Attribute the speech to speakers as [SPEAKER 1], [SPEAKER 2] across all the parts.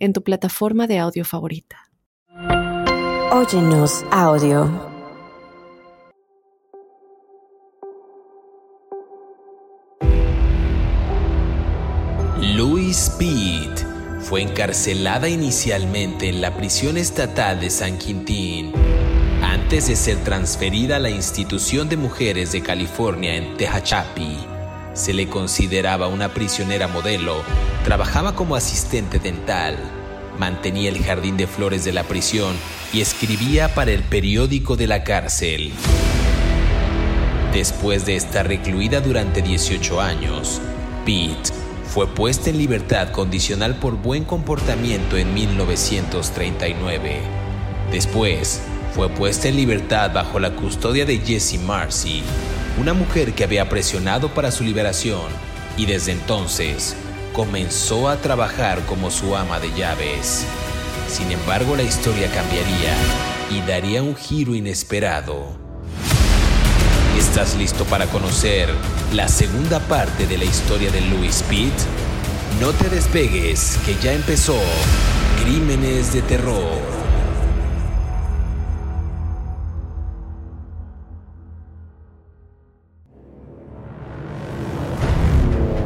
[SPEAKER 1] en tu plataforma de audio favorita.
[SPEAKER 2] Óyenos audio.
[SPEAKER 3] Louis Pitt fue encarcelada inicialmente en la prisión estatal de San Quintín antes de ser transferida a la institución de mujeres de California en Tehachapi. Se le consideraba una prisionera modelo, trabajaba como asistente dental, mantenía el jardín de flores de la prisión y escribía para el periódico de la cárcel. Después de estar recluida durante 18 años, Pitt fue puesta en libertad condicional por buen comportamiento en 1939. Después, fue puesta en libertad bajo la custodia de Jessie Marcy, una mujer que había presionado para su liberación y desde entonces comenzó a trabajar como su ama de llaves. Sin embargo, la historia cambiaría y daría un giro inesperado. ¿Estás listo para conocer la segunda parte de la historia de Louis Pitt? No te despegues, que ya empezó Crímenes de Terror.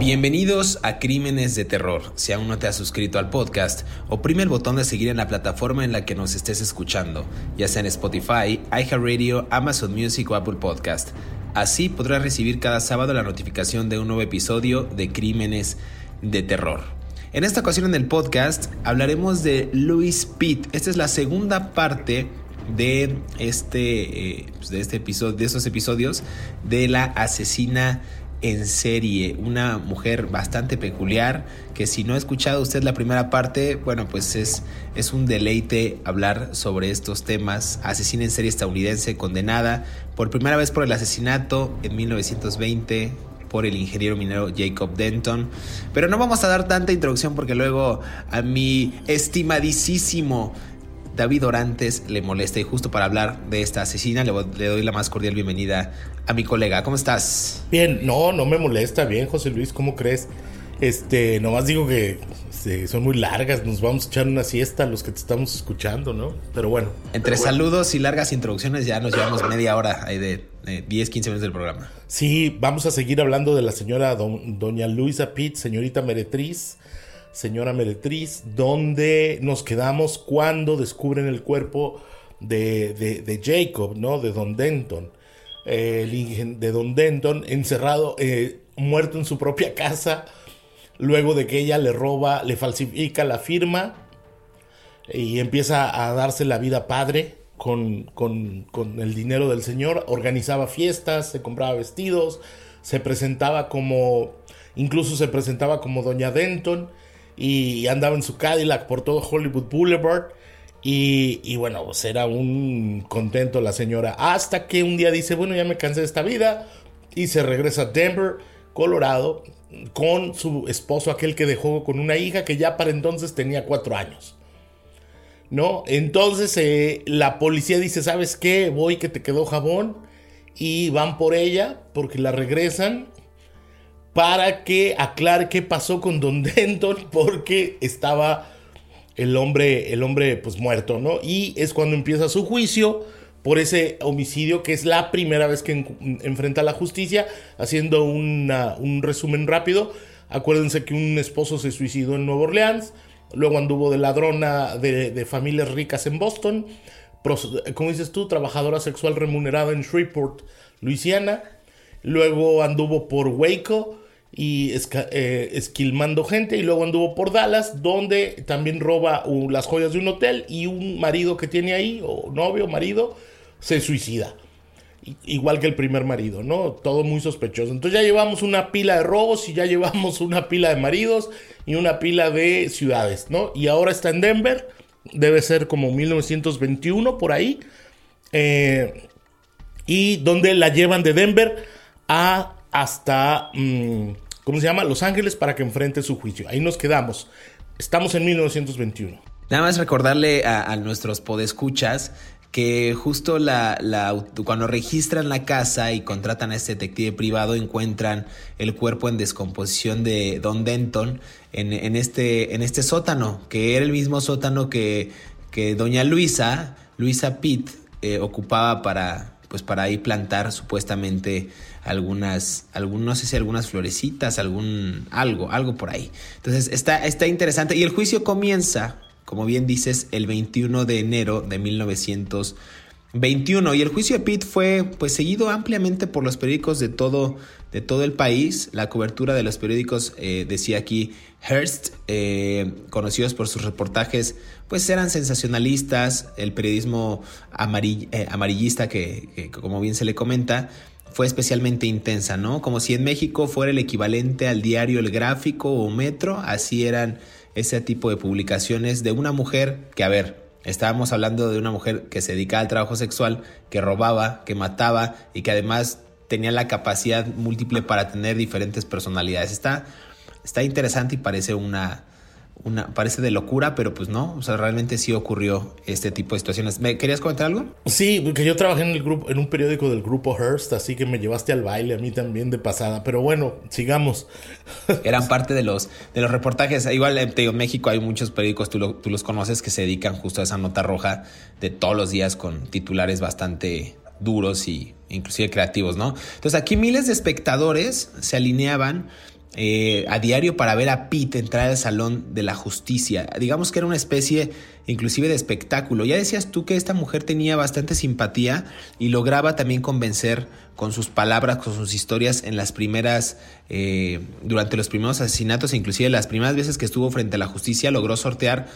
[SPEAKER 3] Bienvenidos a Crímenes de Terror. Si aún no te has suscrito al podcast, oprime el botón de seguir en la plataforma en la que nos estés escuchando, ya sea en Spotify, iHeartRadio, Amazon Music o Apple Podcast. Así podrás recibir cada sábado la notificación de un nuevo episodio de Crímenes de Terror. En esta ocasión en el podcast hablaremos de Louis Pitt. Esta es la segunda parte de este, eh, pues de este episodio, de estos episodios de la asesina en serie, una mujer bastante peculiar que si no ha escuchado usted la primera parte, bueno, pues es, es un deleite hablar sobre estos temas. Asesina en serie estadounidense condenada por primera vez por el asesinato en 1920 por el ingeniero minero Jacob Denton. Pero no vamos a dar tanta introducción porque luego a mi estimadísimo David Orantes le molesta y justo para hablar de esta asesina le, doy la más cordial bienvenida a mi colega. ¿Cómo estás?
[SPEAKER 4] Bien, no, no me molesta. Bien, José Luis, ¿cómo crees? Este, nomás digo que este, son muy largas, nos vamos a echar una siesta los que te estamos escuchando, ¿no? Pero bueno.
[SPEAKER 3] Entre saludos y largas introducciones ya nos llevamos media hora ahí de, 10, 15 minutos del programa.
[SPEAKER 4] Sí, vamos a seguir hablando de la señora doña Luisa Pitt, señorita meretriz señora Meretriz, donde nos quedamos cuando descubren el cuerpo de, Jacob, ¿no? De Don Denton. De Don Denton encerrado, eh, muerto en su propia casa, luego de que ella le roba, le falsifica la firma y empieza a darse la vida padre con, con, con el dinero del señor, organizaba fiestas, se compraba vestidos, se presentaba como, incluso se presentaba como Doña Denton y andaba en su Cadillac por todo Hollywood Boulevard. Y, bueno, pues era un contento la señora. Hasta que un día dice, bueno, ya me cansé de esta vida. Y se regresa a Denver, Colorado, con su esposo, aquel que dejó con una hija que ya para entonces tenía cuatro años. ¿No? Entonces eh, la policía dice, ¿sabes qué? Voy que te quedó jabón. Y van por ella porque la regresan para que aclare qué pasó con Don Denton porque estaba el hombre, el hombre pues muerto, ¿no? Y es cuando empieza su juicio por ese homicidio que es la primera vez que enfrenta a la justicia, haciendo un resumen rápido. Acuérdense que un esposo se suicidó en Nueva Orleans, luego anduvo de ladrona de, de familias ricas en Boston, como dices tú, trabajadora sexual remunerada en Shreveport, Luisiana, luego anduvo por Waco, y eh, esquilmando gente y luego anduvo por Dallas donde también roba las joyas de un hotel y un marido que tiene ahí o novio marido se suicida. Igual que el primer marido no todo muy sospechoso. Entonces ya llevamos una pila de robos y ya llevamos una pila de maridos y una pila de ciudades no y ahora está en Denver debe ser como 1921 por ahí, eh, y donde la llevan de Denver a hasta, mm, ¿cómo se llama? Los Ángeles para que enfrente su juicio. Ahí nos quedamos. Estamos en 1921.
[SPEAKER 3] Nada más recordarle a, nuestros podescuchas que justo la, cuando registran la casa y contratan a este detective privado encuentran el cuerpo en descomposición de Don Denton en, este, en este sótano, que era el mismo sótano que, que doña Luisa, Luisa Pitt, eh, ocupaba para, pues para ahí plantar supuestamente algunas, algún, no sé si algunas florecitas, algún, algo, algo por ahí. Entonces está, está interesante y el juicio comienza como bien dices, el 21 de enero de 1921. Y el juicio de Pitt fue pues seguido ampliamente por los periódicos de todo, de todo el país. La cobertura de los periódicos eh, decía aquí Hearst, eh, conocidos por sus reportajes, pues eran sensacionalistas. El periodismo eh, amarillista, que, como bien se le comenta, fue especialmente intensa, ¿no? Como si en México fuera el equivalente al diario El Gráfico o Metro, así eran ese tipo de publicaciones de una mujer que, a ver, estábamos hablando de una mujer que se dedicaba al trabajo sexual, que robaba, que mataba y que además tenía la capacidad múltiple para tener diferentes personalidades. Está, está interesante y parece una, una, parece de locura, pero pues no, o sea, realmente sí ocurrió este tipo de situaciones. ¿Me querías comentar algo?
[SPEAKER 4] Sí, porque yo trabajé en el grupo, en un periódico del grupo Hearst, así que me llevaste al baile a mí también de pasada. Pero bueno, sigamos.
[SPEAKER 3] Eran parte de los, de los reportajes. Igual eh, te digo, en México hay muchos periódicos, tú, tú los conoces, que se dedican justo a esa nota roja de todos los días con titulares bastante duros y inclusive creativos, ¿no? Entonces aquí miles de espectadores se alineaban eh, a diario para ver a Pete entrar al salón de la justicia. Digamos que era una especie inclusive de espectáculo. Ya decías tú que esta mujer tenía bastante simpatía y lograba también convencer con sus palabras, con sus historias en las primeras, eh, durante los primeros asesinatos, inclusive las primeras veces que estuvo frente a la justicia, logró sortear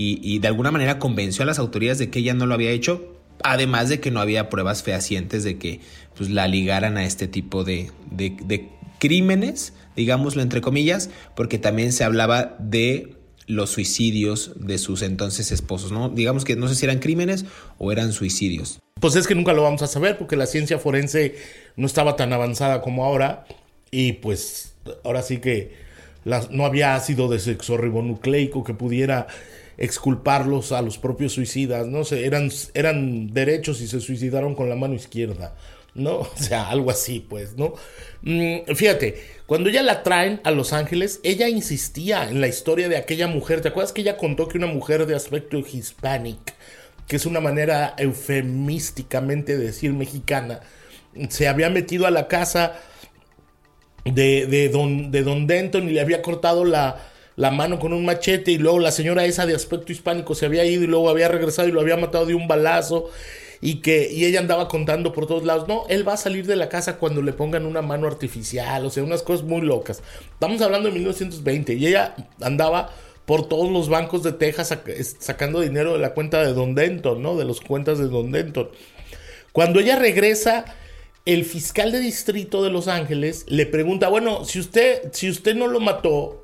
[SPEAKER 3] y, de alguna manera convenció a las autoridades de que ella no lo había hecho, además de que no había pruebas fehacientes de que pues, la ligaran a este tipo de, de crímenes digámoslo entre comillas, porque también se hablaba de los suicidios de sus entonces esposos, ¿no? Digamos que no sé si eran crímenes o eran suicidios.
[SPEAKER 4] Pues es que nunca lo vamos a saber porque la ciencia forense no estaba tan avanzada como ahora y pues ahora sí que no había ácido desexorribonucleico que pudiera exculparlos a los propios suicidas, no sé, eran, eran derechos y se suicidaron con la mano izquierda. ¿No? O sea, algo así, pues, ¿no? Mm, fíjate, cuando ella la traen a Los Ángeles, ella insistía en la historia de aquella mujer. ¿Te acuerdas que ella contó que una mujer de aspecto hispanic, que es una manera eufemísticamente de decir mexicana, se había metido a la casa de, de, don, de Denton y le había cortado la, la mano con un machete y luego la señora esa de aspecto hispánico se había ido y luego había regresado y lo había matado de un balazo y que y ella andaba contando por todos lados, no, él va a salir de la casa cuando le pongan una mano artificial, o sea, unas cosas muy locas. Estamos hablando de 1920 y ella andaba por todos los bancos de Texas sacando dinero de la cuenta de Don Denton, ¿no? De las cuentas de Don Denton. Cuando ella regresa, el fiscal de distrito de Los Ángeles le pregunta, bueno, si usted, si usted no lo mató,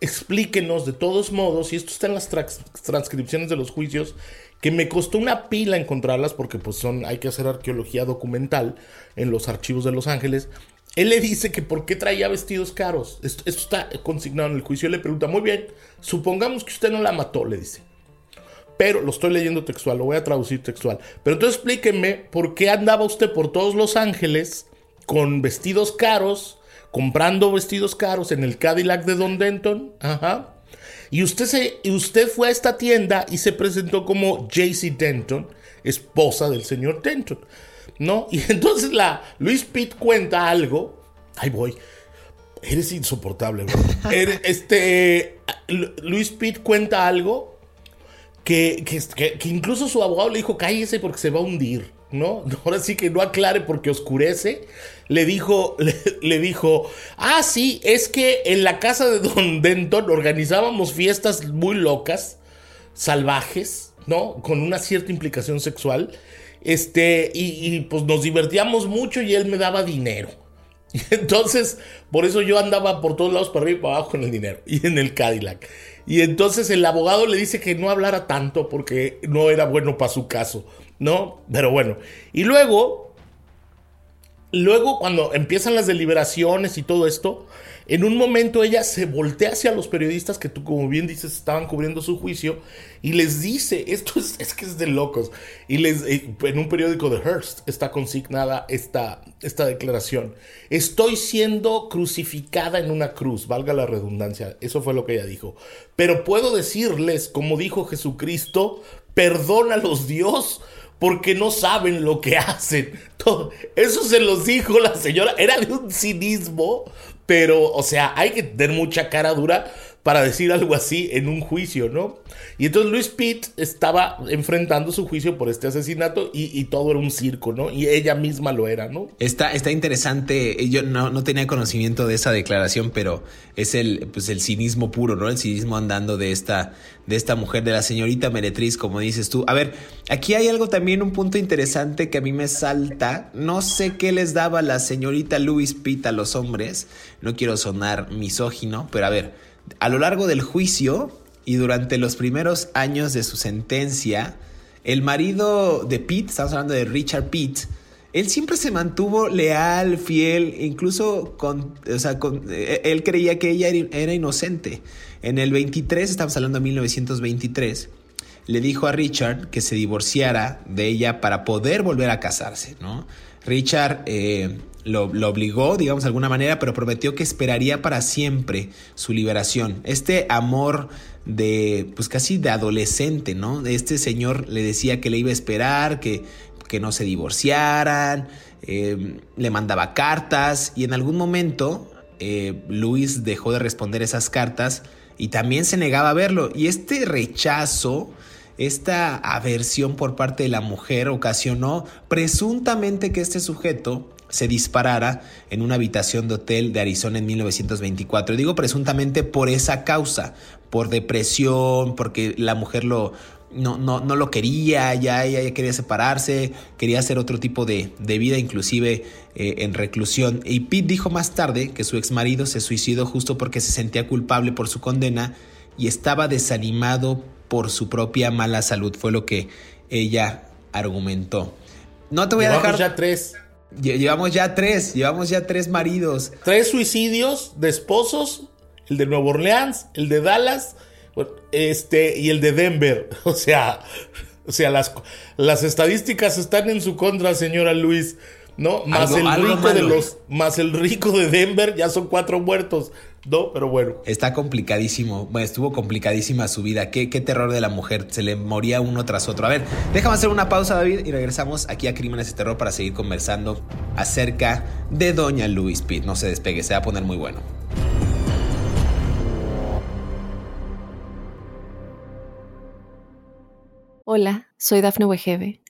[SPEAKER 4] explíquenos de todos modos, y esto está en las transcripciones de los juicios, que me costó una pila encontrarlas porque pues son, hay que hacer arqueología documental en los archivos de Los Ángeles. Él le dice que por qué traía vestidos caros. Esto, está consignado en el juicio. Le pregunta, muy bien, supongamos que usted no la mató, le dice. Pero lo estoy leyendo textual, lo voy a traducir textual. Pero entonces explíqueme por qué andaba usted por todos Los Ángeles con vestidos caros, comprando vestidos caros en el Cadillac de Don Denton. Ajá y usted, se, usted fue a esta tienda y se presentó como JC Denton, esposa del señor Denton. ¿No? Y entonces la Luis Pitt cuenta algo. Ahí voy. Eres insoportable, este. Luis Pitt cuenta algo que, que, que, incluso su abogado le dijo: cállese porque se va a hundir. ¿No? Ahora sí que no aclare porque oscurece. Le dijo, le, dijo, ah, sí, es que en la casa de Don Denton organizábamos fiestas muy locas, salvajes, ¿no? Con una cierta implicación sexual. Este, y, y pues nos divertíamos mucho y él me daba dinero. Y entonces, por eso yo andaba por todos lados para arriba y para abajo con el dinero y en el Cadillac. Y entonces el abogado le dice que no hablara tanto porque no era bueno para su caso, ¿no? Pero bueno. Y luego, luego cuando empiezan las deliberaciones y todo esto, en un momento ella se voltea hacia los periodistas que tú, como bien dices, estaban cubriendo su juicio y les dice, esto es, que es de locos, y les, eh, en un periódico de Hearst está consignada esta, esta declaración, estoy siendo crucificada en una cruz, valga la redundancia, eso fue lo que ella dijo, pero puedo decirles, como dijo Jesucristo, perdónalos Dios, porque no saben lo que hacen. Todo, eso se los dijo la señora. Era de un cinismo pero, o sea, hay que tener mucha cara dura para decir algo así en un juicio, ¿no? Y entonces Luis Pitt estaba enfrentando su juicio por este asesinato y, todo era un circo, ¿no? Y ella misma lo era, ¿no?
[SPEAKER 3] Está, está interesante, yo no, tenía conocimiento de esa declaración, pero es el, pues el cinismo puro, ¿no? El cinismo andando de esta, de esta mujer, de la señorita Meretriz, como dices tú. A ver, aquí hay algo también, un punto interesante que a mí me salta. No sé qué les daba la señorita Luis Pitt a los hombres, no quiero sonar misógino, pero a ver a lo largo del juicio y durante los primeros años de su sentencia, el marido de Pete, estamos hablando de Richard Pitt, él siempre se mantuvo leal, fiel, incluso con, o sea, eh, él creía que ella era inocente. En el 23, estamos hablando de 1923, le dijo a Richard que se divorciara de ella para poder volver a casarse, ¿no? Richard eh, lo, obligó, digamos de alguna manera, pero prometió que esperaría para siempre su liberación. Este amor de, pues casi de adolescente, ¿no? Este señor le decía que le iba a esperar, que, que no se divorciaran, eh, le mandaba cartas y en algún momento eh, Luis dejó de responder esas cartas y también se negaba a verlo. Y este rechazo esta aversión por parte de la mujer ocasionó presuntamente que este sujeto se disparara en una habitación de hotel de Arizona en 1924. digo presuntamente por esa causa, por depresión, porque la mujer lo, no, no, no lo quería, ya ella quería separarse, quería hacer otro tipo de, vida, inclusive eh, en reclusión. Y Pete dijo más tarde que su ex marido se suicidó justo porque se sentía culpable por su condena y estaba desanimado por su propia mala salud, fue lo que ella argumentó. No te voy a dejar.
[SPEAKER 4] ya tres.
[SPEAKER 3] Llevamos ya tres, llevamos ya tres maridos.
[SPEAKER 4] Tres suicidios de esposos, el de Nueva Orleans, el de Dallas, este, y el de Denver. O sea, o sea, las, las estadísticas están en su contra, señora Luis. ¿No? Más el rico de los, más el rico de Denver, ya son cuatro muertos. No, pero bueno.
[SPEAKER 3] Está complicadísimo. Bueno, estuvo complicadísima su vida. Qué, qué terror de la mujer. Se le moría uno tras otro. A ver, déjame hacer una pausa, David, y regresamos aquí a Crímenes de Terror para seguir conversando acerca de Doña Louise Pitt. No se despegue, se va a poner muy bueno.
[SPEAKER 1] Hola, soy Dafne Wegebe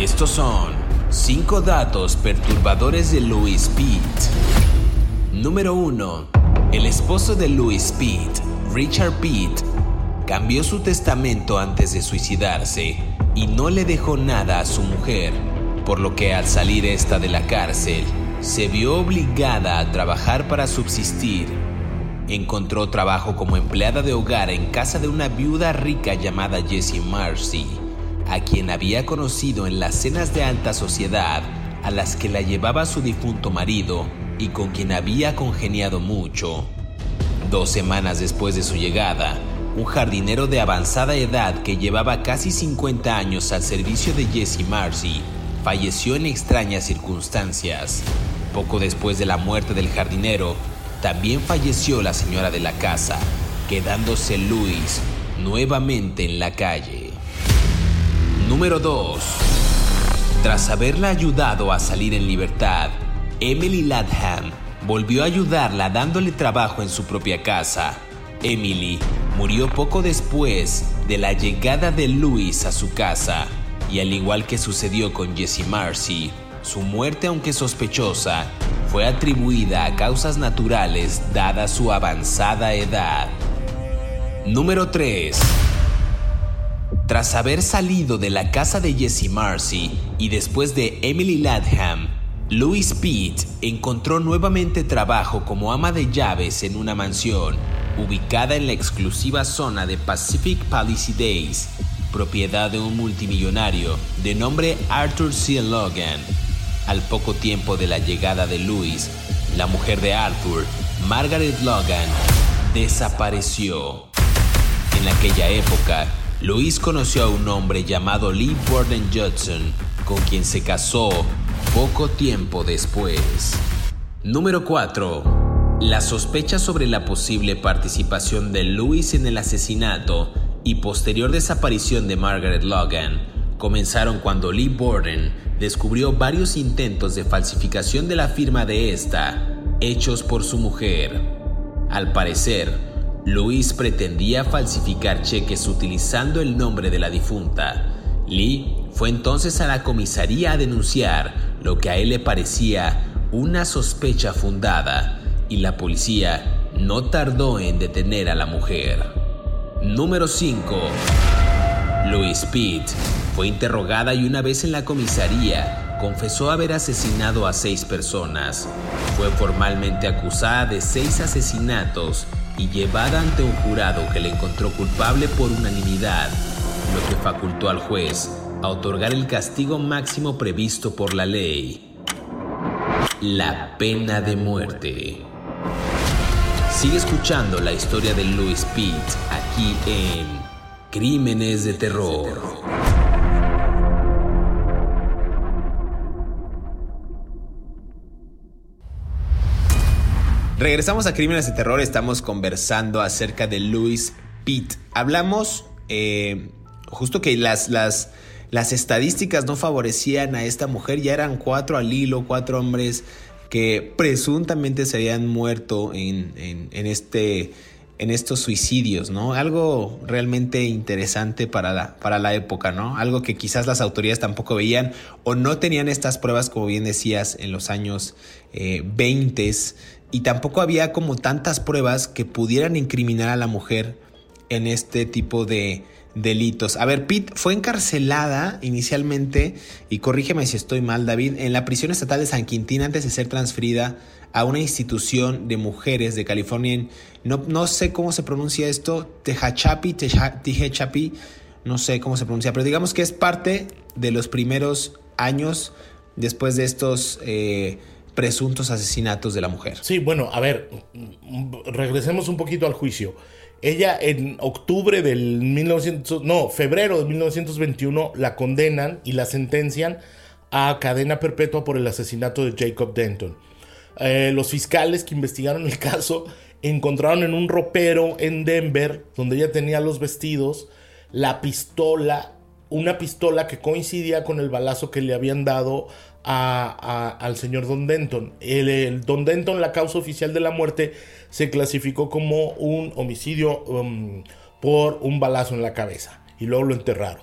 [SPEAKER 3] Estos son 5 datos perturbadores de Louis Pitt. Número 1. El esposo de Louis Pitt, Richard Pitt, cambió su testamento antes de suicidarse y no le dejó nada a su mujer, por lo que al salir esta de la cárcel, se vio obligada a trabajar para subsistir. Encontró trabajo como empleada de hogar en casa de una viuda rica llamada Jessie Marcy a quien había conocido en las cenas de alta sociedad a las que la llevaba su difunto marido y con quien había congeniado mucho. Dos semanas después de su llegada, un jardinero de avanzada edad que llevaba casi 50 años al servicio de Jesse Marcy falleció en extrañas circunstancias. Poco después de la muerte del jardinero, también falleció la señora de la casa, quedándose Luis nuevamente en la calle. Número 2. Tras haberla ayudado a salir en libertad, Emily Latham volvió a ayudarla dándole trabajo en su propia casa. Emily murió poco después de la llegada de Louis a su casa, y al igual que sucedió con Jessie Marcy, su muerte, aunque sospechosa, fue atribuida a causas naturales dada su avanzada edad. Número 3. Tras haber salido de la casa de Jessie Marcy y después de Emily Latham, Louis Pitt encontró nuevamente trabajo como ama de llaves en una mansión ubicada en la exclusiva zona de Pacific Palisades, propiedad de un multimillonario de nombre Arthur C. Logan. Al poco tiempo de la llegada de Louis, la mujer de Arthur, Margaret Logan, desapareció. En aquella época, Louis conoció a un hombre llamado Lee Borden Judson, con quien se casó poco tiempo después. Número 4. La sospecha sobre la posible participación de Louis en el asesinato y posterior desaparición de Margaret Logan comenzaron cuando Lee Borden descubrió varios intentos de falsificación de la firma de esta, hechos por su mujer. Al parecer, Louis pretendía falsificar cheques utilizando el nombre de la difunta. Lee fue entonces a la comisaría a denunciar lo que a él le parecía una sospecha fundada y la policía no tardó en detener a la mujer. Número 5. Louise Pitt fue interrogada y una vez en la comisaría confesó haber asesinado a seis personas. Fue formalmente acusada de seis asesinatos y llevada ante un jurado que le encontró culpable por unanimidad, lo que facultó al juez a otorgar el castigo máximo previsto por la ley, la pena de muerte. Sigue escuchando la historia de Louis Pitt aquí en Crímenes de Terror. Regresamos a Crímenes de Terror, estamos conversando acerca de Louis Pitt. Hablamos eh, justo que las, las, las estadísticas no favorecían a esta mujer, ya eran cuatro al hilo, cuatro hombres que presuntamente se habían muerto en, este, en estos suicidios, ¿no? Algo realmente interesante para la, para la época, ¿no? Algo que quizás las autoridades tampoco veían o no tenían estas pruebas, como bien decías, en los años 20 eh, y tampoco había como tantas pruebas que pudieran incriminar a la mujer en este tipo de, delitos. A ver, Pitt fue encarcelada inicialmente, y corrígeme si estoy mal, David, en la prisión estatal de San Quintín antes de ser transferida a una institución de mujeres de California. No, no sé cómo se pronuncia esto, Tehachapi, Tehachapi, no sé cómo se pronuncia, pero digamos que es parte de los primeros años después de estos... Eh, presuntos asesinatos de la mujer.
[SPEAKER 4] Sí, bueno, a ver, regresemos un poquito al juicio. Ella en octubre del 1900, no, febrero de 1921 la condenan y la sentencian a cadena perpetua por el asesinato de Jacob Denton. Eh, los fiscales que investigaron el caso encontraron en un ropero en Denver, donde ella tenía los vestidos, la pistola, una pistola que coincidía con el balazo que le habían dado al señor Don Denton. El, Don Denton, la causa oficial de la muerte, se clasificó como un homicidio um, por un balazo en la cabeza y luego lo enterraron.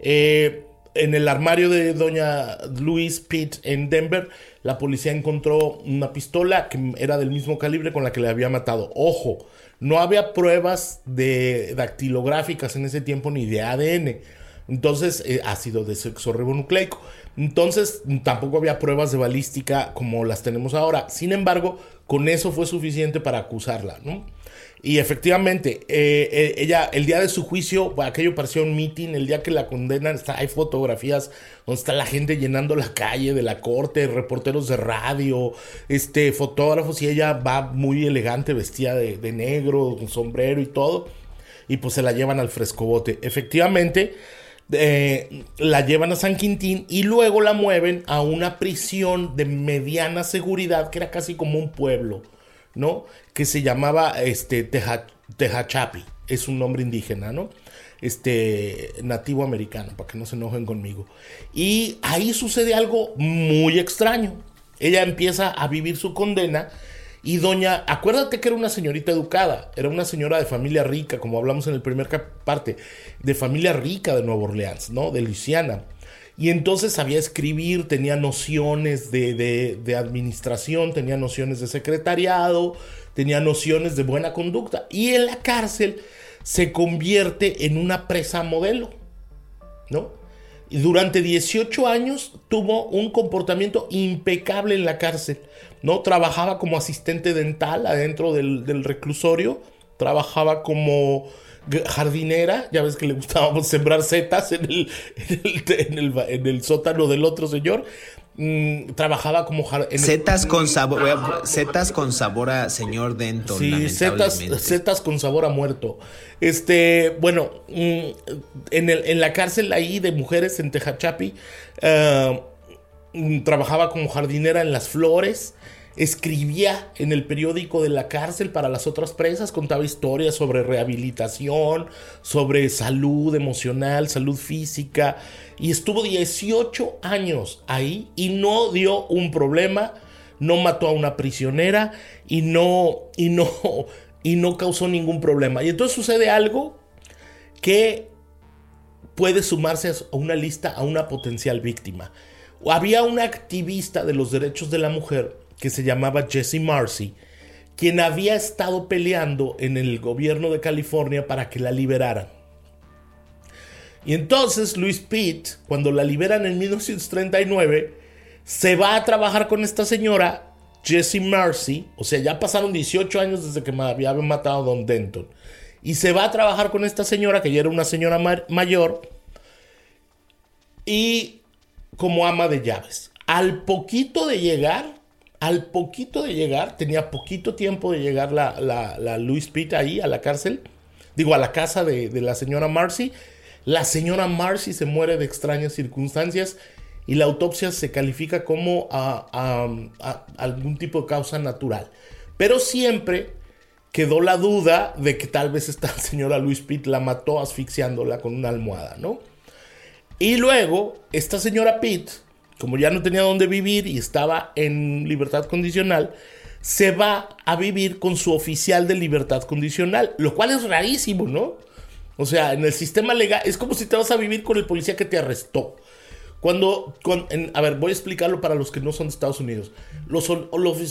[SPEAKER 4] Eh, en el armario de doña Louise Pitt en Denver, la policía encontró una pistola que era del mismo calibre con la que le había matado. Ojo, no había pruebas de dactilográficas en ese tiempo ni de ADN. Entonces, eh, ácido de sexo ribonucleico. Entonces, tampoco había pruebas de balística como las tenemos ahora. Sin embargo, con eso fue suficiente para acusarla, ¿no? Y efectivamente, eh, eh, ella, el día de su juicio, aquello pareció un meeting, el día que la condenan, está, hay fotografías donde está la gente llenando la calle de la corte, reporteros de radio, este, fotógrafos, y ella va muy elegante, vestida de, de negro, con sombrero y todo, y pues se la llevan al frescobote. Efectivamente, eh, la llevan a San Quintín y luego la mueven a una prisión de mediana seguridad que era casi como un pueblo, ¿no? Que se llamaba este, Tehachapi, es un nombre indígena, ¿no? Este, nativo americano, para que no se enojen conmigo. Y ahí sucede algo muy extraño. Ella empieza a vivir su condena Y doña, acuérdate que era una señorita educada, era una señora de familia rica, como hablamos en el primer parte, de familia rica de Nueva Orleans, ¿no? De Luisiana. Y entonces sabía escribir, tenía nociones de, de, administración, tenía nociones de secretariado, tenía nociones de buena conducta. Y en la cárcel se convierte en una presa modelo, ¿no? Y durante 18 años tuvo un comportamiento impecable en la cárcel, ¿no? Trabajaba como asistente dental adentro del, del reclusorio, trabajaba como jardinera, ya ves que le gustaba sembrar setas en el, en el, sótano del otro señor. Mm, trabajaba como
[SPEAKER 3] setas con sabor setas con sabor a señor Denton
[SPEAKER 4] sí setas, con sabor a muerto este bueno mm, en, el, en la cárcel ahí de mujeres en Tejachapi eh, trabajaba como jardinera en las flores escribía en el periódico de la cárcel para las otras presas, contaba historias sobre rehabilitación, sobre salud emocional, salud física, y estuvo 18 años ahí y no dio un problema, no mató a una prisionera y no, y no, y no causó ningún problema. Y entonces sucede algo que puede sumarse a una lista a una potencial víctima. Había una activista de los derechos de la mujer que se llamaba Jesse Marcy, quien había estado peleando en el gobierno de California para que la liberaran. Y entonces Luis Pitt, cuando la liberan en 1939, se va a trabajar con esta señora, Jessie Marcy, o sea, ya pasaron 18 años desde que me había matado a Don Denton, y se va a trabajar con esta señora, que ya era una señora mayor, y como ama de llaves. Al poquito de llegar, al poquito de llegar, tenía poquito tiempo de llegar la, la, Louis Pitt ahí a la cárcel, digo, a la casa de, la señora Marcy. La señora Marcy se muere de extrañas circunstancias y la autopsia se califica como a, algún tipo de causa natural. Pero siempre quedó la duda de que tal vez esta señora Louis Pitt la mató asfixiándola con una almohada, ¿no? Y luego, esta señora Pitt como ya no tenía dónde vivir y estaba en libertad condicional, se va a vivir con su oficial de libertad condicional, lo cual es rarísimo, ¿no? O sea, en el sistema legal es como si te vas a vivir con el policía que te arrestó. Cuando, a ver, voy a explicarlo para los que no son de Estados Unidos. Los,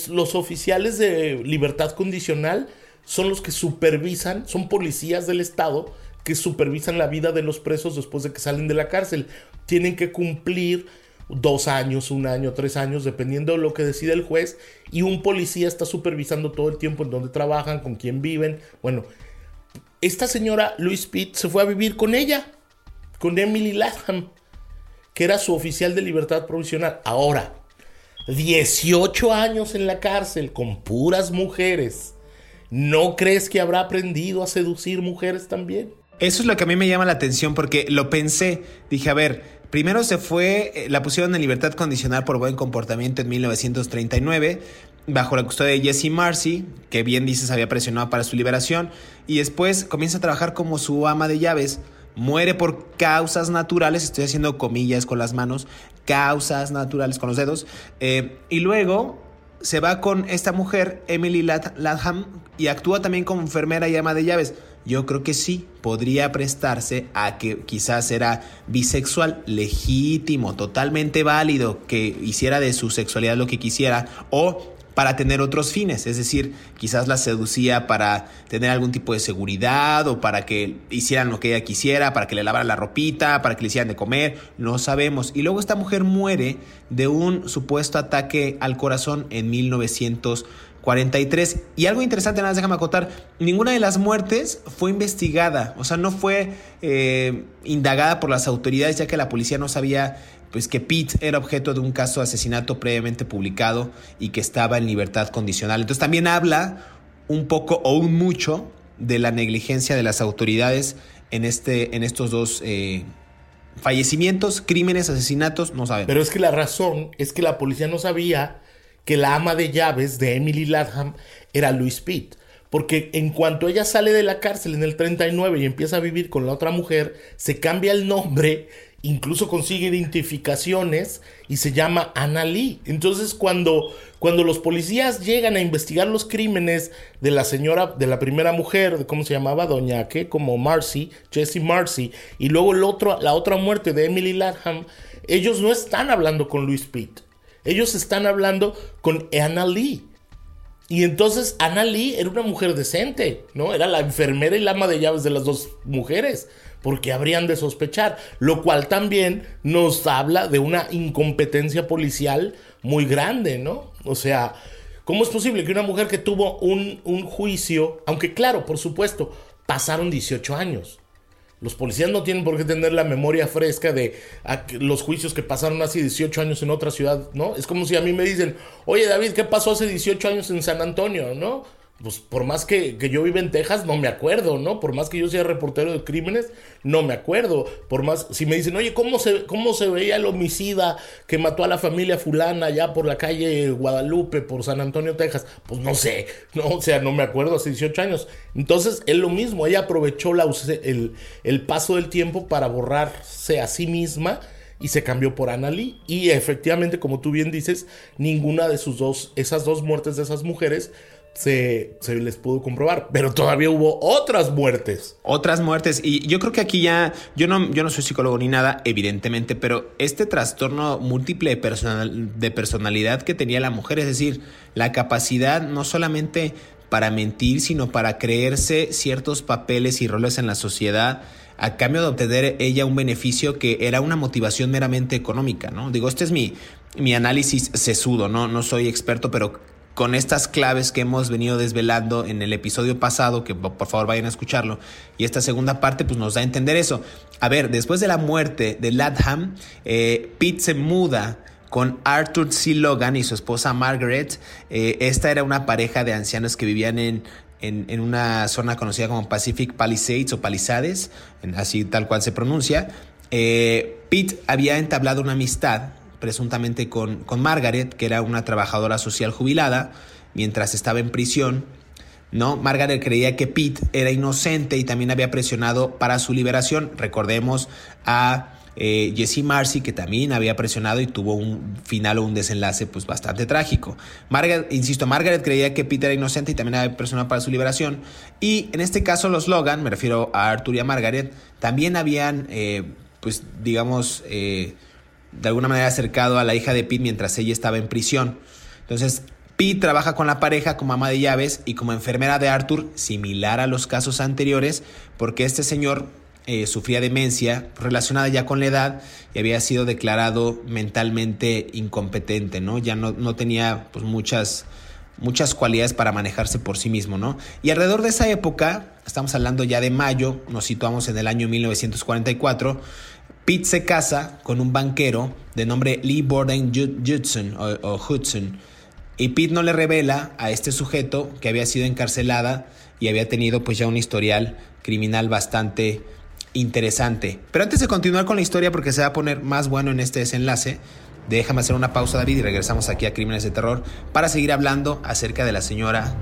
[SPEAKER 4] los oficiales de libertad condicional son los que supervisan, son policías del Estado que supervisan la vida de los presos después de que salen de la cárcel. Tienen que cumplir dos años, un año, tres años, dependiendo de lo que decida el juez, y un policía está supervisando todo el tiempo en dónde trabajan, con quién viven. Bueno, esta señora Louise Pitt se fue a vivir con ella, con Emily Latham, que era su oficial de libertad provisional. Ahora, 18 años en la cárcel con puras mujeres. ¿No crees que habrá aprendido a seducir mujeres también?
[SPEAKER 3] Eso es lo que a mí me llama la atención porque lo pensé. Dije, a ver, Primero se fue, eh, la pusieron en libertad condicional por buen comportamiento en 1939, bajo la custodia de Jesse Marcy, que bien dices había presionado para su liberación, y después comienza a trabajar como su ama de llaves. Muere por causas naturales, estoy haciendo comillas con las manos, causas naturales con los dedos, eh, y luego se va con esta mujer, Emily Latham, y actúa también como enfermera y ama de llaves yo creo que sí podría prestarse a que quizás era bisexual, legítimo, totalmente válido, que hiciera de su sexualidad lo que quisiera, o para tener otros fines, es decir, quizás la seducía para tener algún tipo de seguridad o para que hicieran lo que ella quisiera, para que le lavaran la ropita, para que le hicieran de comer, no sabemos. Y luego esta mujer muere de un supuesto ataque al corazón en 1900 43. Y algo interesante, nada más déjame acotar, ninguna de las muertes fue investigada, o sea, no fue eh, indagada por las autoridades, ya que la policía no sabía pues que Pete era objeto de un caso de asesinato previamente publicado y que estaba en libertad condicional. Entonces también habla un poco o un mucho de la negligencia de las autoridades en, este, en estos dos eh, fallecimientos, crímenes, asesinatos, no sabemos.
[SPEAKER 4] Pero es que la razón es que la policía no sabía que la ama de llaves de Emily Latham era Louis Pitt. porque en cuanto ella sale de la cárcel en el 39 y empieza a vivir con la otra mujer, se cambia el nombre, incluso consigue identificaciones y se llama Anna Lee. Entonces cuando, cuando los policías llegan a investigar los crímenes de la señora, de la primera mujer, cómo se llamaba, doña, ¿qué? Como Marcy, Jessie Marcy, y luego el otro, la otra muerte de Emily Latham, ellos no están hablando con Louis Pitt. Ellos están hablando con Anna Lee. Y entonces Anna Lee era una mujer decente, ¿no? Era la enfermera y la ama de llaves de las dos mujeres, porque habrían de sospechar, lo cual también nos habla de una incompetencia policial muy grande, ¿no? O sea, ¿cómo es posible que una mujer que tuvo un, un juicio, aunque claro, por supuesto, pasaron 18 años, los policías no tienen por qué tener la memoria fresca de los juicios que pasaron hace 18 años en otra ciudad, ¿no? Es como si a mí me dicen, oye David, ¿qué pasó hace 18 años en San Antonio, ¿no? Pues por más que, que, yo viva en Texas, no me acuerdo, ¿no? Por más que yo sea reportero de crímenes, no me acuerdo. Por más, si me dicen, oye, ¿cómo se, cómo se veía el homicida que mató a la familia fulana allá por la calle Guadalupe, por San Antonio, Texas? Pues no sé, ¿no? O sea, no me acuerdo hace 18 años. Entonces, es lo mismo, ella aprovechó la, el, el paso del tiempo para borrarse a sí misma y se cambió por Annalie. Y efectivamente, como tú bien dices, ninguna de sus dos, esas dos muertes de esas mujeres se, les pudo comprobar. Pero todavía hubo otras muertes.
[SPEAKER 3] Otras muertes. Y yo creo que aquí ya, yo no, yo no soy psicólogo ni nada, evidentemente, pero este trastorno múltiple de, personal, de personalidad que tenía la mujer, es decir, la capacidad no solamente para mentir, sino para creerse ciertos papeles y roles en la sociedad a cambio de obtener ella un beneficio que era una motivación meramente económica, ¿no? Digo, este es mi, mi análisis sesudo, ¿no? No soy experto, pero con estas claves que hemos venido desvelando en el episodio pasado, que por favor vayan a escucharlo, y esta segunda parte pues nos da a entender eso. A ver, después de la muerte de Latham, eh, Pete se muda con Arthur C. Logan y su esposa Margaret. Eh, esta era una pareja de ancianos que vivían en, en, una zona conocida como Pacific Palisades o Palisades, así tal cual se pronuncia. Eh, Pete había entablado una amistad presuntamente con, con Margaret, que era una trabajadora social jubilada, mientras estaba en prisión. ¿no? Margaret creía que Pete era inocente y también había presionado para su liberación. Recordemos a eh, Jesse Marcy, que también había presionado y tuvo un final o un desenlace pues, bastante trágico. Margaret, insisto, Margaret creía que Pete era inocente y también había presionado para su liberación. Y en este caso los Logan, me refiero a Arthur y a Margaret, también habían, eh, pues digamos, eh, de alguna manera acercado a la hija de Pete mientras ella estaba en prisión. Entonces, Pete trabaja con la pareja como ama de llaves y como enfermera de Arthur, similar a los casos anteriores, porque este señor eh, sufría demencia relacionada ya con la edad y había sido declarado mentalmente incompetente, ¿no? Ya no, no tenía pues, muchas, muchas cualidades para manejarse por sí mismo, ¿no? Y alrededor de esa época, estamos hablando ya de mayo, nos situamos en el año 1944, Pete se casa con un banquero de nombre Lee Borden Judson o, Hudson y Pete no le revela a este sujeto que había sido encarcelada y había tenido pues ya un historial criminal bastante interesante. Pero antes de continuar con la historia porque se va a poner más bueno en este desenlace, déjame hacer una pausa David y regresamos aquí a Crímenes de Terror para seguir hablando acerca de la señora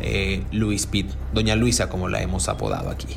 [SPEAKER 3] eh, Louise Pitt, doña Luisa como la hemos apodado aquí.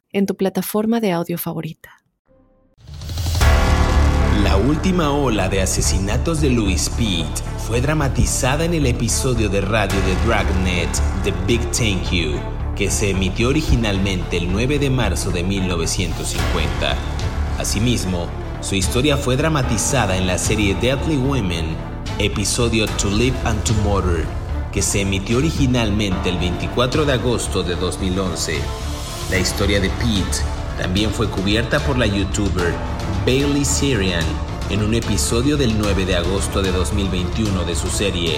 [SPEAKER 1] en tu plataforma de audio favorita.
[SPEAKER 3] La última ola de asesinatos de Louis Pitt fue dramatizada en el episodio de radio de Dragnet The Big Thank You, que se emitió originalmente el 9 de marzo de 1950. Asimismo, su historia fue dramatizada en la serie Deadly Women, episodio To Live and to Murder, que se emitió originalmente el 24 de agosto de 2011. La historia de Pete también fue cubierta por la youtuber Bailey Syrian en un episodio del 9 de agosto de 2021 de su serie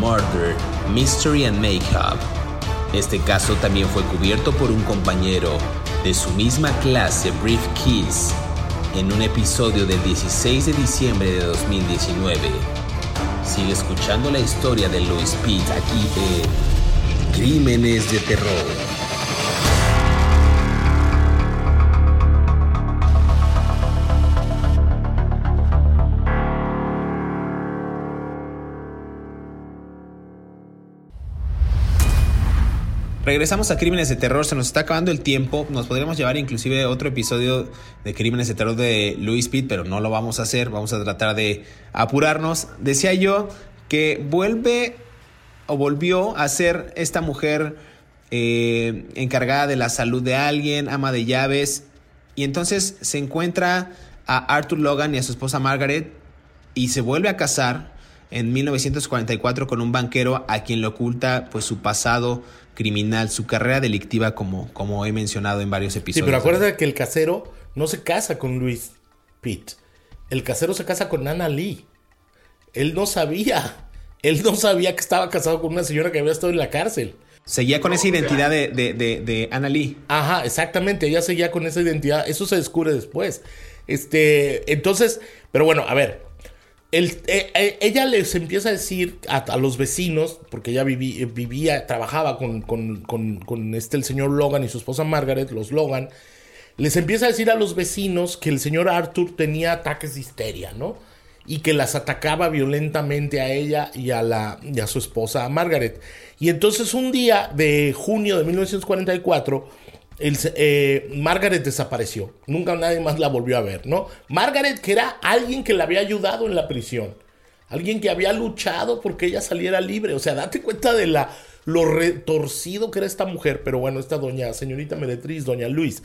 [SPEAKER 3] Murder, Mystery and Makeup. Este caso también fue cubierto por un compañero de su misma clase, Brief Kiss, en un episodio del 16 de diciembre de 2019. Sigue escuchando la historia de Louis Pitt aquí en Crímenes de Terror. Regresamos a Crímenes de Terror, se nos está acabando el tiempo, nos podríamos llevar inclusive otro episodio de Crímenes de Terror de Louis Pitt, pero no lo vamos a hacer, vamos a tratar de apurarnos. Decía yo que vuelve o volvió a ser esta mujer eh, encargada de la salud de alguien, ama de llaves, y entonces se encuentra a Arthur Logan y a su esposa Margaret y se vuelve a casar en 1944 con un banquero a quien le oculta pues su pasado criminal, su carrera delictiva, como, como he mencionado en varios episodios.
[SPEAKER 4] Sí, pero acuérdate que el casero no se casa con Luis Pitt. El casero se casa con Anna Lee. Él no sabía. Él no sabía que estaba casado con una señora que había estado en la cárcel.
[SPEAKER 3] Seguía con esa identidad de, de, de, Anna Lee.
[SPEAKER 4] Ajá, exactamente. Ella seguía con esa identidad. Eso se descubre después. Este, entonces, pero bueno, a ver, eh, eh, ella les empieza a decir a, los vecinos, porque ella vivía, trabajaba con, este, el señor Logan y su esposa Margaret, los Logan, les empieza a decir a los vecinos que el señor Arthur tenía ataques de histeria, ¿no? Y que las atacaba violentamente a ella y a, la, y a su esposa Margaret. Y entonces un día de junio de 1944, eh, Margaret desapareció. Nunca nadie más la volvió a ver, ¿no? Margaret, que era alguien que le había ayudado en la prisión. Alguien que había luchado porque ella saliera libre. O sea, date cuenta de la, lo retorcido que era esta mujer. Pero bueno, esta doña, señorita Meretriz, doña Luis.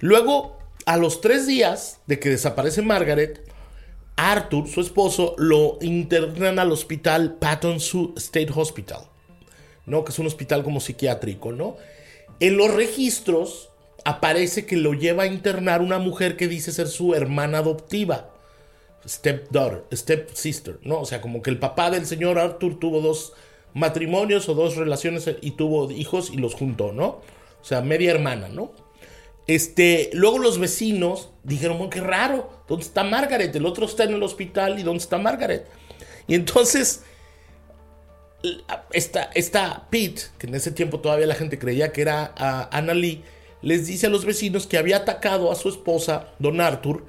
[SPEAKER 4] Luego, a los tres días de que desaparece Margaret, Arthur, su esposo, lo internan al hospital Patton State Hospital, ¿no? Que es un hospital como psiquiátrico, ¿no? En los registros aparece que lo lleva a internar una mujer que dice ser su hermana adoptiva. Stepdaughter, stepsister, ¿no? O sea, como que el papá del señor Arthur tuvo dos matrimonios o dos relaciones y tuvo hijos y los juntó, ¿no? O sea, media hermana, ¿no? Este, luego los vecinos dijeron, oh, qué raro, ¿dónde está Margaret? El otro está en el hospital y ¿dónde está Margaret? Y entonces esta, esta Pete, que en ese tiempo todavía la gente creía que era Anna Lee, les dice a los vecinos que había atacado a su esposa, don Arthur,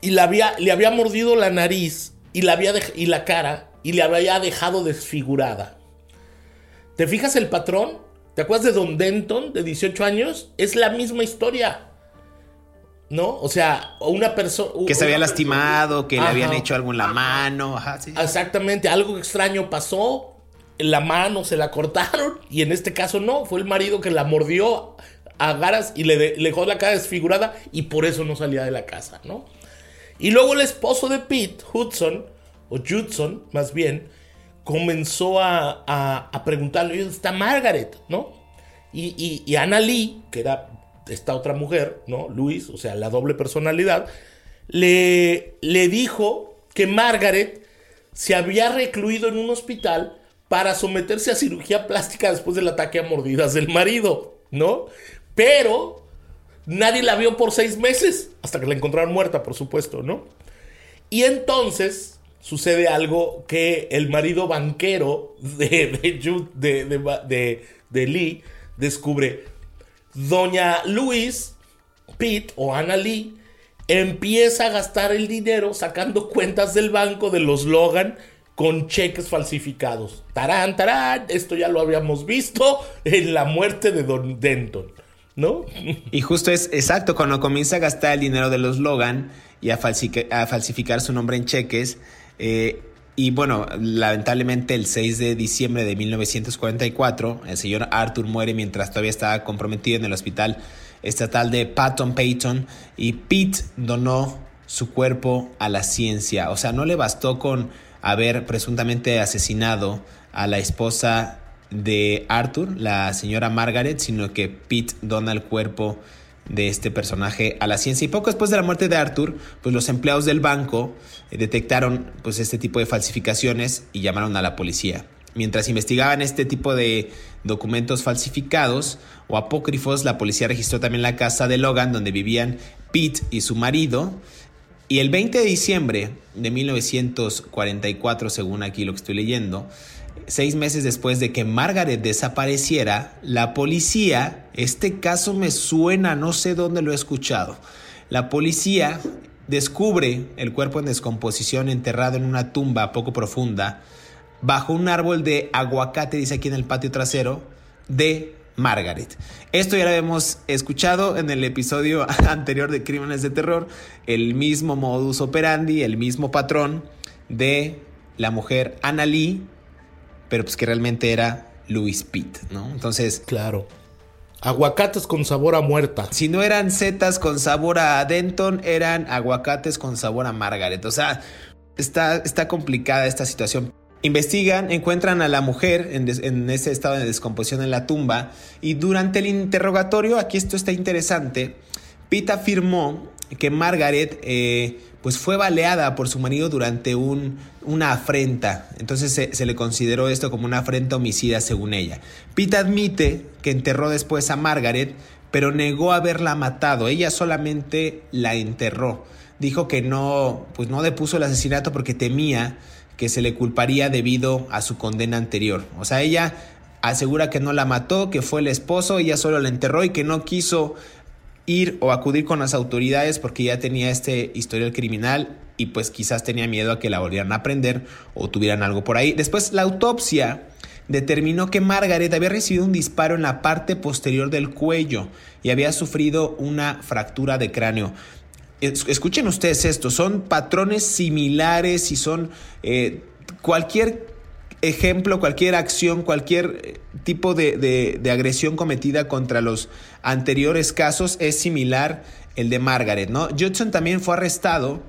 [SPEAKER 4] y había, le había mordido la nariz y la, había y la cara y le había dejado desfigurada. ¿Te fijas el patrón? ¿Te acuerdas de Don Denton, de 18 años? Es la misma historia. ¿No? O sea, una persona...
[SPEAKER 3] Que se había lastimado, que le habían hecho algo en la mano.
[SPEAKER 4] Exactamente, algo extraño pasó, la mano se la cortaron y en este caso no, fue el marido que la mordió a garas y le, dejó la cara desfigurada y por eso no salía de la casa, ¿no? Y luego el esposo de Pete, Hudson, o Judson más bien, comenzó a, a, preguntarle, ¿dónde está Margaret? ¿No? Y, y, y Anna Lee, que era esta otra mujer, ¿no? Luis, o sea, la doble personalidad, le, le dijo que Margaret se había recluido en un hospital para someterse a cirugía plástica después del ataque a mordidas del marido, ¿no? Pero nadie la vio por seis meses, hasta que la encontraron muerta, por supuesto, ¿no? Y entonces sucede algo que el marido banquero de, de, de, de Lee descubre, doña Luis Pitt o Anna Lee empieza a gastar el dinero sacando cuentas del banco de los Logan con cheques falsificados. Tarán, tarán, esto ya lo habíamos visto en la muerte de Don Denton, ¿no?
[SPEAKER 3] Y justo es exacto, cuando comienza a gastar el dinero de los Logan y a, falsificar su nombre en cheques, eh, y bueno, lamentablemente el 6 de diciembre de 1944, el señor Arthur muere mientras todavía estaba comprometido en el hospital estatal de Patton Payton y Pete donó su cuerpo a la ciencia. O sea, no le bastó con haber presuntamente asesinado a la esposa de Arthur, la señora Margaret, sino que Pete dona el cuerpo de este personaje a la ciencia. Y poco después de la muerte de Arthur, pues los empleados del banco eh, detectaron pues este tipo de falsificaciones y llamaron a la policía. Mientras investigaban este tipo de documentos falsificados o apócrifos, la policía registró también la casa de Logan donde vivían Pete y su marido. Y el 20 de diciembre de 1944, según aquí lo que estoy leyendo, seis meses después de que Margaret desapareciera, la policía, este caso me suena, no sé dónde lo he escuchado, la policía descubre el cuerpo en descomposición enterrado en una tumba poco profunda bajo un árbol de aguacate, dice aquí en el patio trasero, de Margaret. Esto ya lo habíamos escuchado en el episodio anterior de Crímenes de Terror, el mismo modus operandi, el mismo patrón de la mujer Anna Lee, pero pues que realmente era Louis Pitt, ¿no? Entonces...
[SPEAKER 4] Claro. Aguacates con sabor a muerta.
[SPEAKER 3] Si no eran setas con sabor a Denton, eran aguacates con sabor a Margaret. O sea, está, está complicada esta situación. Investigan, encuentran a la mujer en, ese estado de descomposición en la tumba y durante el interrogatorio, aquí esto está interesante, Pete afirmó que Margaret eh, pues fue baleada por su marido durante un, una afrenta. Entonces se, le consideró esto como una afrenta homicida según ella. Pete admite que enterró después a Margaret, pero negó haberla matado. Ella solamente la enterró. Dijo que no, pues no depuso el asesinato porque temía que se le culparía debido a su condena anterior. O sea, ella asegura que no la mató, que fue el esposo, ella solo la enterró y que no quiso ir o acudir con las autoridades porque ya tenía este historial criminal y pues quizás tenía miedo a que la volvieran a prender o tuvieran algo por ahí. Después la autopsia determinó que Margaret había recibido un disparo en la parte posterior del cuello y había sufrido una fractura de cráneo escuchen ustedes esto, son patrones similares y son eh, cualquier ejemplo, cualquier acción, cualquier eh, tipo de, agresión cometida contra los anteriores casos es similar el de Margaret, ¿no? Judson también fue arrestado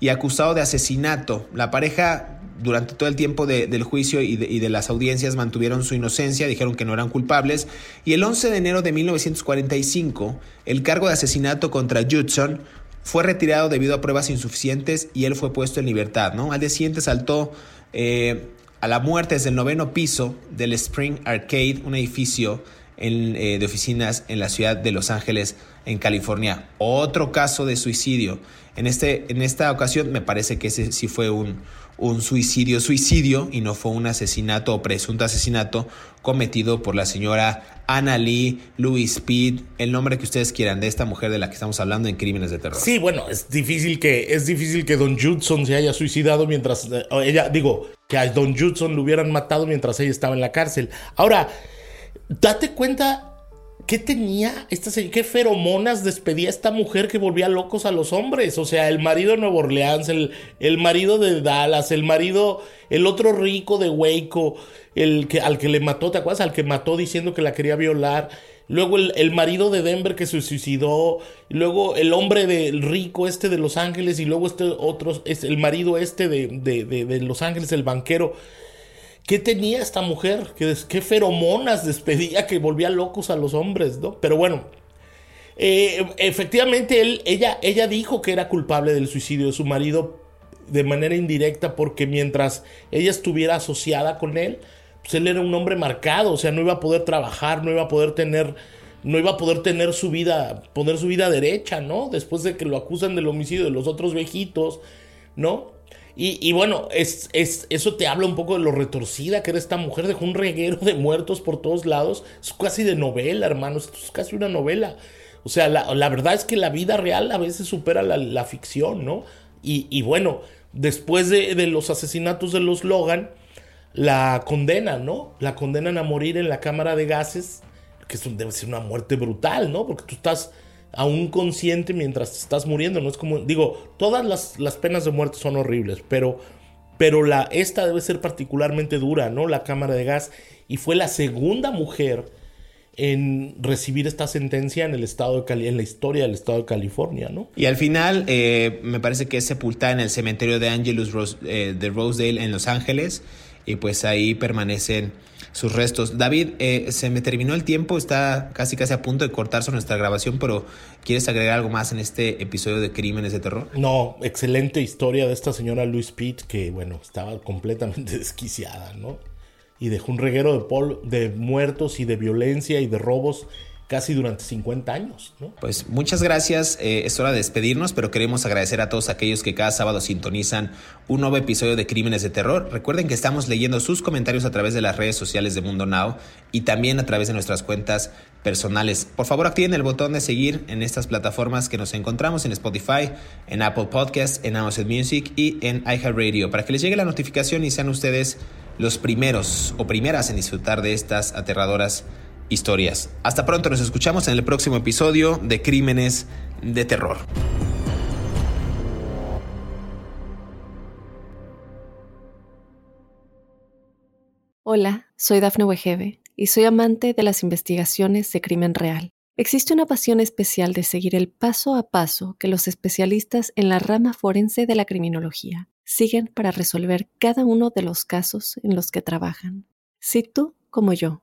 [SPEAKER 3] y acusado de asesinato. La pareja durante todo el tiempo del juicio y de, y de, las audiencias mantuvieron su inocencia, dijeron que no eran culpables, y el 11 de enero de 1945 el cargo de asesinato contra Judson fue retirado debido a pruebas insuficientes y él fue puesto en libertad. ¿no? Al día siguiente saltó eh, a la muerte desde el noveno piso del Spring Arcade, un edificio eh, de oficinas en la ciudad de Los Ángeles, en California. Otro caso de suicidio. En, este, en esta ocasión me parece que ese sí fue un, un suicidio, suicidio y no fue un asesinato o presunto asesinato cometido por la señora Anna Lee, Louis Speed, el nombre que ustedes quieran de esta mujer de la que estamos hablando en Crímenes de Terror.
[SPEAKER 4] Sí, bueno, es difícil que es difícil que Don Judson se haya suicidado mientras eh, ella digo que a Don Judson lo hubieran matado mientras ella estaba en la cárcel. Ahora, date cuenta ¿Qué tenía esta ¿Qué feromonas despedía esta mujer que volvía locos a los hombres? O sea, el marido de Nueva Orleans, el, el marido de Dallas, el marido, el otro rico de Waco, el que, al que le mató, ¿te acuerdas? Al que mató diciendo que la quería violar. Luego el, marido de Denver que se suicidó. Luego el hombre del rico este de Los Ángeles. Y luego este otro, es el marido este de, de, de Los Ángeles, el banquero. ¿Qué tenía esta mujer? ¿Qué, feromonas despedía que volvía locos a los hombres, ¿no? Pero bueno, eh, efectivamente él, ella, ella dijo que era culpable del suicidio de su marido de manera indirecta porque mientras ella estuviera asociada con él, pues él era un hombre marcado, o sea, no iba a poder trabajar, no iba a poder tener no iba a poder tener su vida, poner su vida derecha, ¿no? Después de que lo acusan del homicidio de los otros viejitos, ¿no? Y, bueno, es, es, eso te habla un poco de lo retorcida que era esta mujer. Dejó un reguero de muertos por todos lados. Es casi de novela, hermano. Esto es casi una novela. O sea, la, verdad es que la vida real a veces supera la, ficción, ¿no? Y, bueno, después de, los asesinatos de los Logan, la condenan, ¿no? La condenan a morir en la cámara de gases, que debe ser una muerte brutal, ¿no? Porque tú estás aún consciente mientras estás muriendo. No es como, digo, todas las, las penas de muerte son horribles, pero, pero la, esta debe ser particularmente dura, ¿no? La cámara de gas. Y fue la segunda mujer en recibir esta sentencia en el estado de en la historia del estado de California, ¿no?
[SPEAKER 3] Y al final eh, me parece que es sepultada en el cementerio de Angelus eh, de Rosedale en Los Ángeles y pues ahí permanecen sus restos. David, eh, se me terminó el tiempo, está casi casi a punto de cortarse nuestra grabación, pero ¿quieres agregar algo más en este episodio de Crímenes de Terror?
[SPEAKER 4] No, excelente historia de esta señora Louise Pitt que, bueno, estaba completamente desquiciada, ¿no? Y dejó un reguero de, de muertos y de violencia y de robos casi durante 50 años. ¿no?
[SPEAKER 3] Pues muchas gracias, eh, es hora de despedirnos, pero queremos agradecer a todos aquellos que cada sábado sintonizan un nuevo episodio de Crímenes de Terror. Recuerden que estamos leyendo sus comentarios a través de las redes sociales de Mundo Now y también a través de nuestras cuentas personales. Por favor, activen el botón de seguir en estas plataformas que nos encontramos en Spotify, en Apple Podcasts, en Amazon Music y en iHeartRadio para que les llegue la notificación y sean ustedes los primeros o primeras en disfrutar de estas aterradoras historias. Hasta pronto, nos escuchamos en el próximo episodio de Crímenes de Terror.
[SPEAKER 1] Hola, soy Dafne Wegebe y soy amante de las investigaciones de crimen real. Existe una pasión especial de seguir el paso a paso que los especialistas en la rama forense de la criminología siguen para resolver cada uno de los casos en los que trabajan. Si tú, como yo,